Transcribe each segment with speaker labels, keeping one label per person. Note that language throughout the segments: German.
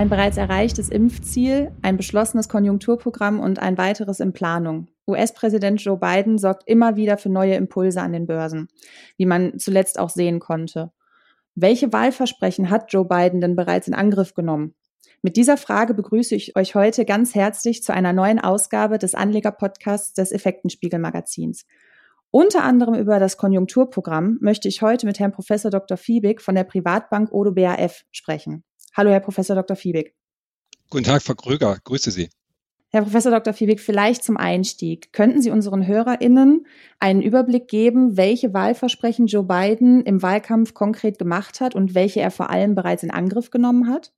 Speaker 1: Ein bereits erreichtes Impfziel, ein beschlossenes Konjunkturprogramm und ein weiteres in Planung. US-Präsident Joe Biden sorgt immer wieder für neue Impulse an den Börsen, wie man zuletzt auch sehen konnte. Welche Wahlversprechen hat Joe Biden denn bereits in Angriff genommen? Mit dieser Frage begrüße ich euch heute ganz herzlich zu einer neuen Ausgabe des Anleger-Podcasts des Effektenspiegel-Magazins. Unter anderem über das Konjunkturprogramm möchte ich heute mit Herrn Professor Dr. Fiebig von der Privatbank Odo BAF sprechen. Hallo, Herr Professor Dr. Fiebig.
Speaker 2: Guten Tag, Frau Kröger. Grüße Sie.
Speaker 1: Herr Professor Dr. Fiebig, vielleicht zum Einstieg. Könnten Sie unseren HörerInnen einen Überblick geben, welche Wahlversprechen Joe Biden im Wahlkampf konkret gemacht hat und welche er vor allem bereits in Angriff genommen hat?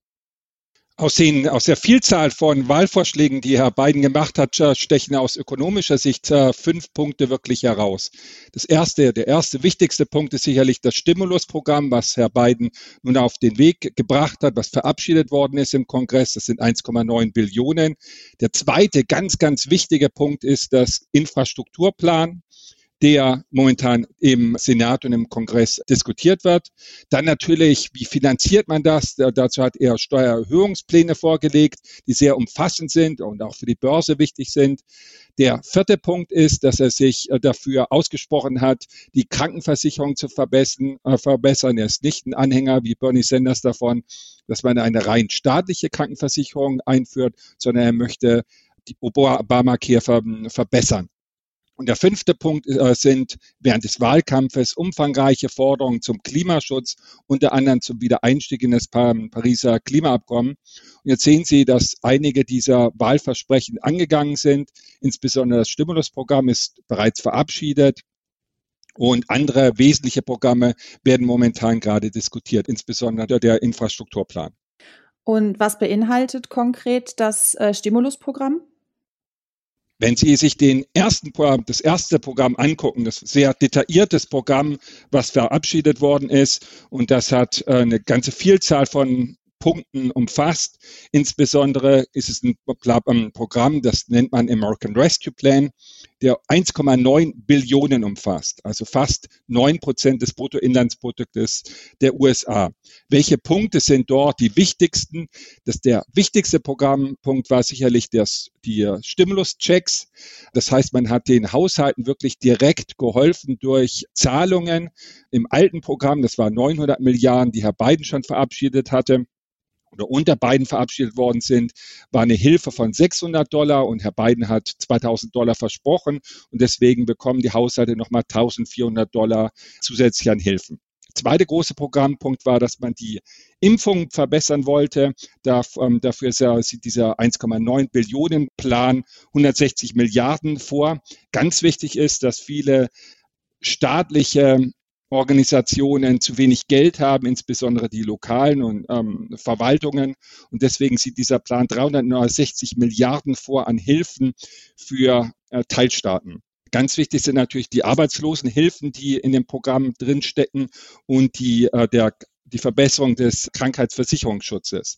Speaker 2: Aus, den, aus der Vielzahl von Wahlvorschlägen, die Herr Biden gemacht hat, stechen aus ökonomischer Sicht äh, fünf Punkte wirklich heraus. Das erste, der erste wichtigste Punkt ist sicherlich das Stimulusprogramm, was Herr Biden nun auf den Weg gebracht hat, was verabschiedet worden ist im Kongress. Das sind 1,9 Billionen. Der zweite ganz, ganz wichtige Punkt ist das Infrastrukturplan der momentan im Senat und im Kongress diskutiert wird. Dann natürlich, wie finanziert man das? Dazu hat er Steuererhöhungspläne vorgelegt, die sehr umfassend sind und auch für die Börse wichtig sind. Der vierte Punkt ist, dass er sich äh, dafür ausgesprochen hat, die Krankenversicherung zu verbessern. Äh, verbessern. Er ist nicht ein Anhänger wie Bernie Sanders davon, dass man eine rein staatliche Krankenversicherung einführt, sondern er möchte die Obamacare verbessern. Und der fünfte Punkt äh, sind während des Wahlkampfes umfangreiche Forderungen zum Klimaschutz, unter anderem zum Wiedereinstieg in das Pariser Klimaabkommen. Und jetzt sehen Sie, dass einige dieser Wahlversprechen angegangen sind. Insbesondere das Stimulusprogramm ist bereits verabschiedet. Und andere wesentliche Programme werden momentan gerade diskutiert, insbesondere der Infrastrukturplan.
Speaker 1: Und was beinhaltet konkret das äh, Stimulusprogramm?
Speaker 2: Wenn Sie sich den ersten, das erste Programm angucken, das sehr detailliertes Programm, was verabschiedet worden ist, und das hat äh, eine ganze Vielzahl von Punkten umfasst. Insbesondere ist es ein Programm, das nennt man American Rescue Plan, der 1,9 Billionen umfasst, also fast 9 Prozent des Bruttoinlandsproduktes der USA. Welche Punkte sind dort die wichtigsten? Das der wichtigste Programmpunkt war sicherlich das, die Stimuluschecks. Das heißt, man hat den Haushalten wirklich direkt geholfen durch Zahlungen. Im alten Programm, das war 900 Milliarden, die Herr Biden schon verabschiedet hatte, oder unter Biden verabschiedet worden sind, war eine Hilfe von 600 Dollar und Herr Biden hat 2000 Dollar versprochen und deswegen bekommen die Haushalte nochmal 1400 Dollar zusätzlich an Hilfen. Zweite große Programmpunkt war, dass man die Impfung verbessern wollte. Ähm, dafür sieht dieser 1,9 Billionen Plan 160 Milliarden vor. Ganz wichtig ist, dass viele staatliche Organisationen zu wenig Geld haben, insbesondere die lokalen und ähm, Verwaltungen. Und deswegen sieht dieser Plan 360 Milliarden vor an Hilfen für äh, Teilstaaten. Ganz wichtig sind natürlich die Arbeitslosenhilfen, die in dem Programm drinstecken und die, äh, der, die Verbesserung des Krankheitsversicherungsschutzes.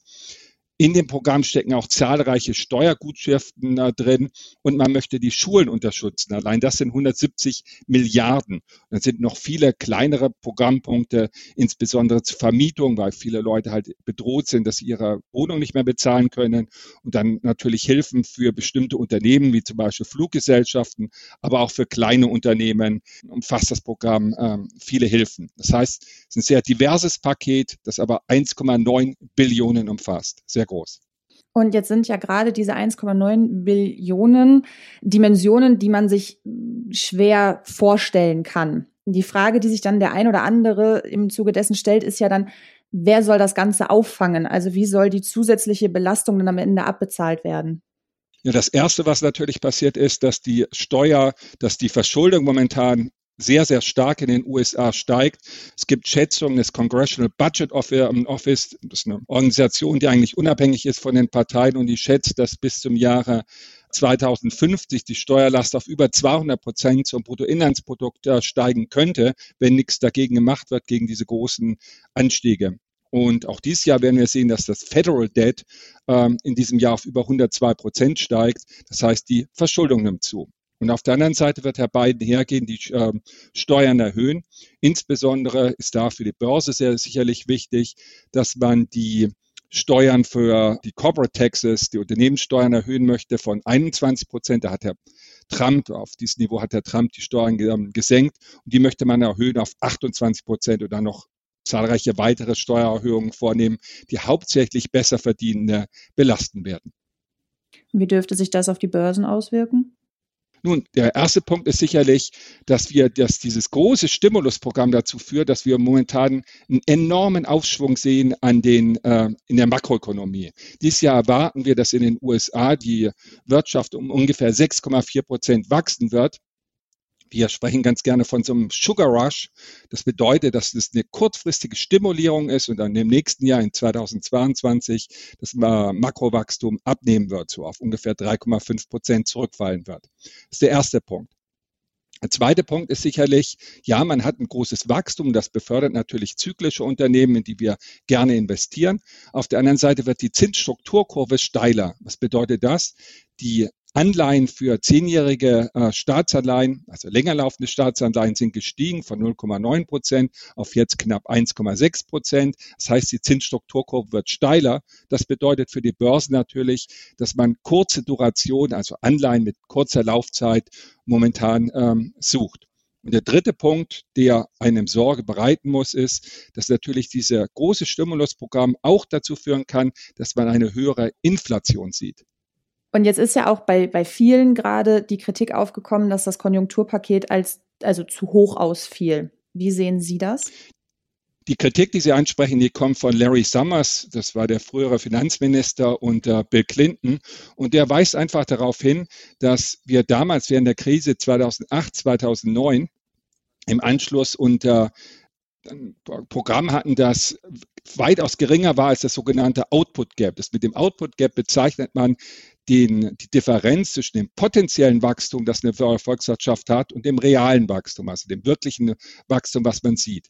Speaker 2: In dem Programm stecken auch zahlreiche Steuergutschriften drin und man möchte die Schulen unterstützen. Allein das sind 170 Milliarden. dann sind noch viele kleinere Programmpunkte, insbesondere zur Vermietung, weil viele Leute halt bedroht sind, dass sie ihre Wohnung nicht mehr bezahlen können. Und dann natürlich Hilfen für bestimmte Unternehmen, wie zum Beispiel Fluggesellschaften, aber auch für kleine Unternehmen umfasst das Programm ähm, viele Hilfen. Das heißt, es ist ein sehr diverses Paket, das aber 1,9 Billionen umfasst. Sehr sehr groß.
Speaker 1: Und jetzt sind ja gerade diese 1,9 Billionen Dimensionen, die man sich schwer vorstellen kann. Die Frage, die sich dann der ein oder andere im Zuge dessen stellt, ist ja dann, wer soll das Ganze auffangen? Also wie soll die zusätzliche Belastung dann am Ende abbezahlt werden?
Speaker 2: Ja, das erste, was natürlich passiert ist, dass die Steuer, dass die Verschuldung momentan sehr, sehr stark in den USA steigt. Es gibt Schätzungen des Congressional Budget ähm, Office, das ist eine Organisation, die eigentlich unabhängig ist von den Parteien und die schätzt, dass bis zum Jahre 2050 die Steuerlast auf über 200 Prozent zum Bruttoinlandsprodukt äh, steigen könnte, wenn nichts dagegen gemacht wird, gegen diese großen Anstiege. Und auch dieses Jahr werden wir sehen, dass das Federal Debt ähm, in diesem Jahr auf über 102 Prozent steigt. Das heißt, die Verschuldung nimmt zu. Und auf der anderen Seite wird Herr Biden hergehen, die äh, Steuern erhöhen. Insbesondere ist da für die Börse sehr sicherlich wichtig, dass man die Steuern für die Corporate Taxes, die Unternehmenssteuern erhöhen möchte von 21 Prozent. Da hat Herr Trump, auf dieses Niveau hat Herr Trump die Steuern ähm, gesenkt und die möchte man erhöhen auf 28 Prozent und dann noch zahlreiche weitere Steuererhöhungen vornehmen, die hauptsächlich besser verdienende belasten werden.
Speaker 1: Wie dürfte sich das auf die Börsen auswirken?
Speaker 2: Nun, der erste Punkt ist sicherlich, dass wir, dass dieses große Stimulusprogramm dazu führt, dass wir momentan einen enormen Aufschwung sehen an den, äh, in der Makroökonomie. Dieses Jahr erwarten wir, dass in den USA die Wirtschaft um ungefähr 6,4 Prozent wachsen wird. Wir sprechen ganz gerne von so einem Sugar Rush. Das bedeutet, dass es eine kurzfristige Stimulierung ist und dann im nächsten Jahr in 2022 das Makrowachstum abnehmen wird, so auf ungefähr 3,5 Prozent zurückfallen wird. Das ist der erste Punkt. Der zweite Punkt ist sicherlich, ja, man hat ein großes Wachstum, das befördert natürlich zyklische Unternehmen, in die wir gerne investieren. Auf der anderen Seite wird die Zinsstrukturkurve steiler. Was bedeutet das? Die Anleihen für zehnjährige äh, Staatsanleihen, also länger laufende Staatsanleihen, sind gestiegen von 0,9 Prozent auf jetzt knapp 1,6 Prozent. Das heißt, die Zinsstrukturkurve wird steiler. Das bedeutet für die Börse natürlich, dass man kurze Duration, also Anleihen mit kurzer Laufzeit, momentan ähm, sucht. Und der dritte Punkt, der einem Sorge bereiten muss, ist, dass natürlich dieser große Stimulusprogramm auch dazu führen kann, dass man eine höhere Inflation sieht.
Speaker 1: Und jetzt ist ja auch bei, bei vielen gerade die Kritik aufgekommen, dass das Konjunkturpaket als also zu hoch ausfiel. Wie sehen Sie das?
Speaker 2: Die Kritik, die Sie ansprechen, die kommt von Larry Summers, das war der frühere Finanzminister unter Bill Clinton. Und der weist einfach darauf hin, dass wir damals während der Krise 2008, 2009 im Anschluss unter ein Programm hatten, das weitaus geringer war als das sogenannte Output Gap. Das mit dem Output Gap bezeichnet man den, die Differenz zwischen dem potenziellen Wachstum, das eine Volkswirtschaft hat, und dem realen Wachstum, also dem wirklichen Wachstum, was man sieht.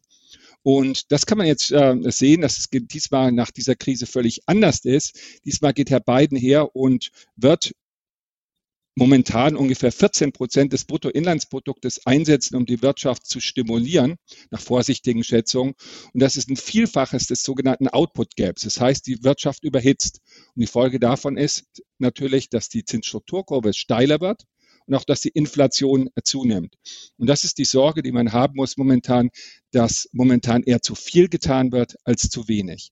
Speaker 2: Und das kann man jetzt äh, sehen, dass es diesmal nach dieser Krise völlig anders ist. Diesmal geht Herr Biden her und wird momentan ungefähr 14 Prozent des Bruttoinlandsproduktes einsetzen, um die Wirtschaft zu stimulieren, nach vorsichtigen Schätzungen. Und das ist ein Vielfaches des sogenannten Output Gaps. Das heißt, die Wirtschaft überhitzt. Und die Folge davon ist natürlich, dass die Zinsstrukturkurve steiler wird und auch, dass die Inflation zunimmt. Und das ist die Sorge, die man haben muss momentan, dass momentan eher zu viel getan wird als zu wenig.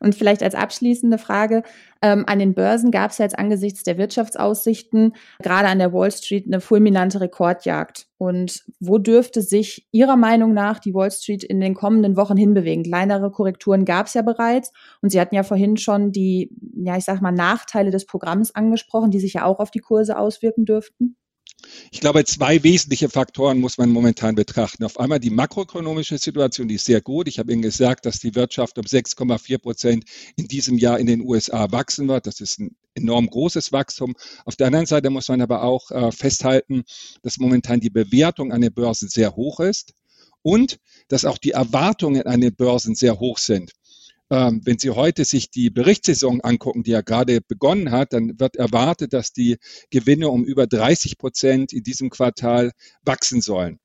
Speaker 1: Und vielleicht als abschließende Frage, ähm, an den Börsen gab es jetzt angesichts der Wirtschaftsaussichten gerade an der Wall Street eine fulminante Rekordjagd. Und wo dürfte sich Ihrer Meinung nach die Wall Street in den kommenden Wochen hinbewegen? Kleinere Korrekturen gab es ja bereits. Und Sie hatten ja vorhin schon die, ja, ich sag mal, Nachteile des Programms angesprochen, die sich ja auch auf die Kurse auswirken dürften.
Speaker 2: Ich glaube, zwei wesentliche Faktoren muss man momentan betrachten. Auf einmal die makroökonomische Situation, die ist sehr gut. Ich habe Ihnen gesagt, dass die Wirtschaft um 6,4 Prozent in diesem Jahr in den USA wachsen wird. Das ist ein enorm großes Wachstum. Auf der anderen Seite muss man aber auch äh, festhalten, dass momentan die Bewertung an den Börsen sehr hoch ist und dass auch die Erwartungen an den Börsen sehr hoch sind. Ähm, wenn Sie heute sich die Berichtssaison angucken, die ja gerade begonnen hat, dann wird erwartet, dass die Gewinne um über 30 Prozent in diesem Quartal wachsen sollen.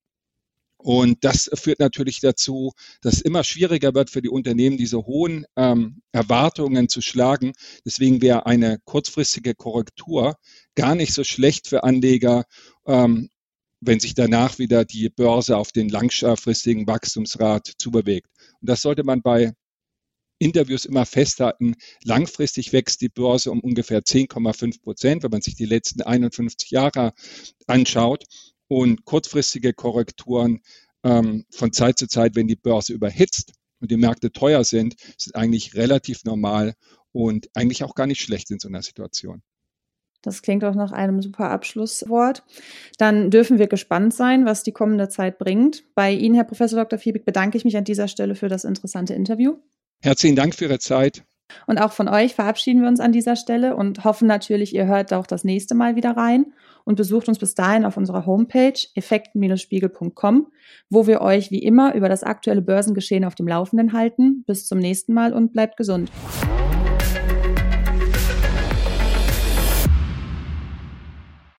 Speaker 2: Und das führt natürlich dazu, dass es immer schwieriger wird für die Unternehmen, diese hohen ähm, Erwartungen zu schlagen. Deswegen wäre eine kurzfristige Korrektur gar nicht so schlecht für Anleger, ähm, wenn sich danach wieder die Börse auf den langfristigen Wachstumsrat zubewegt. Und das sollte man bei Interviews immer festhalten, langfristig wächst die Börse um ungefähr 10,5 Prozent, wenn man sich die letzten 51 Jahre anschaut. Und kurzfristige Korrekturen ähm, von Zeit zu Zeit, wenn die Börse überhitzt und die Märkte teuer sind, sind eigentlich relativ normal und eigentlich auch gar nicht schlecht in so einer Situation.
Speaker 1: Das klingt auch nach einem super Abschlusswort. Dann dürfen wir gespannt sein, was die kommende Zeit bringt. Bei Ihnen, Herr Professor Dr. Fiebig, bedanke ich mich an dieser Stelle für das interessante Interview.
Speaker 2: Herzlichen Dank für Ihre Zeit.
Speaker 1: Und auch von euch verabschieden wir uns an dieser Stelle und hoffen natürlich, ihr hört auch das nächste Mal wieder rein und besucht uns bis dahin auf unserer Homepage effekten-spiegel.com, wo wir euch wie immer über das aktuelle Börsengeschehen auf dem Laufenden halten. Bis zum nächsten Mal und bleibt gesund.